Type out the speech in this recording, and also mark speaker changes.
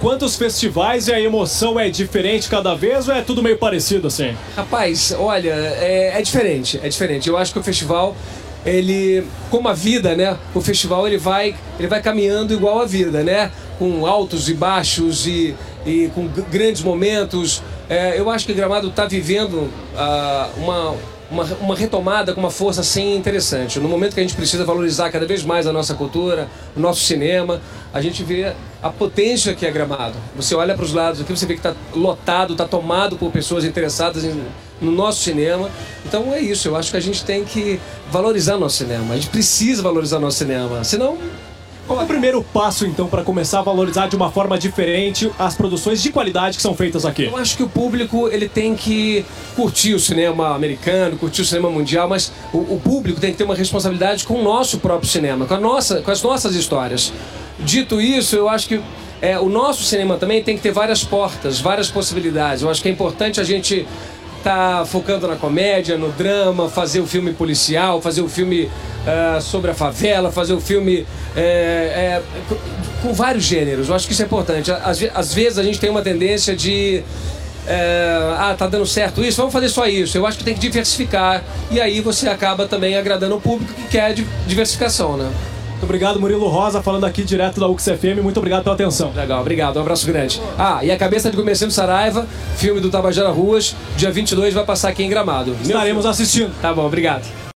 Speaker 1: Quantos festivais e a emoção é diferente cada vez ou é tudo meio parecido assim?
Speaker 2: Rapaz, olha, é, é diferente, é diferente. Eu acho que o festival ele como a vida né o festival ele vai ele vai caminhando igual a vida né com altos e baixos e, e com grandes momentos é, eu acho que Gramado está vivendo uh, uma uma, uma retomada com uma força assim interessante. No momento que a gente precisa valorizar cada vez mais a nossa cultura, o nosso cinema, a gente vê a potência que é Gramado. Você olha para os lados aqui, você vê que está lotado, está tomado por pessoas interessadas em, no nosso cinema. Então é isso, eu acho que a gente tem que valorizar nosso cinema. A gente precisa valorizar nosso cinema, senão
Speaker 1: qual é o primeiro passo, então, para começar a valorizar de uma forma diferente as produções de qualidade que são feitas aqui?
Speaker 2: Eu acho que o público ele tem que curtir o cinema americano, curtir o cinema mundial, mas o, o público tem que ter uma responsabilidade com o nosso próprio cinema, com, a nossa, com as nossas histórias. Dito isso, eu acho que é, o nosso cinema também tem que ter várias portas, várias possibilidades. Eu acho que é importante a gente tá focando na comédia, no drama, fazer o filme policial, fazer o filme uh, sobre a favela, fazer o filme é, é, com vários gêneros. Eu acho que isso é importante. Às, às vezes a gente tem uma tendência de é, ah, tá dando certo isso, vamos fazer só isso. Eu acho que tem que diversificar e aí você acaba também agradando o público que quer diversificação, né?
Speaker 1: Muito obrigado, Murilo Rosa, falando aqui direto da UXFM. Muito obrigado pela atenção.
Speaker 2: Legal, obrigado. Um abraço grande. Ah, e a Cabeça de Comerciante Saraiva, filme do Tabajara Ruas, dia 22, vai passar aqui em Gramado.
Speaker 1: Estaremos assistindo.
Speaker 2: Tá bom, obrigado.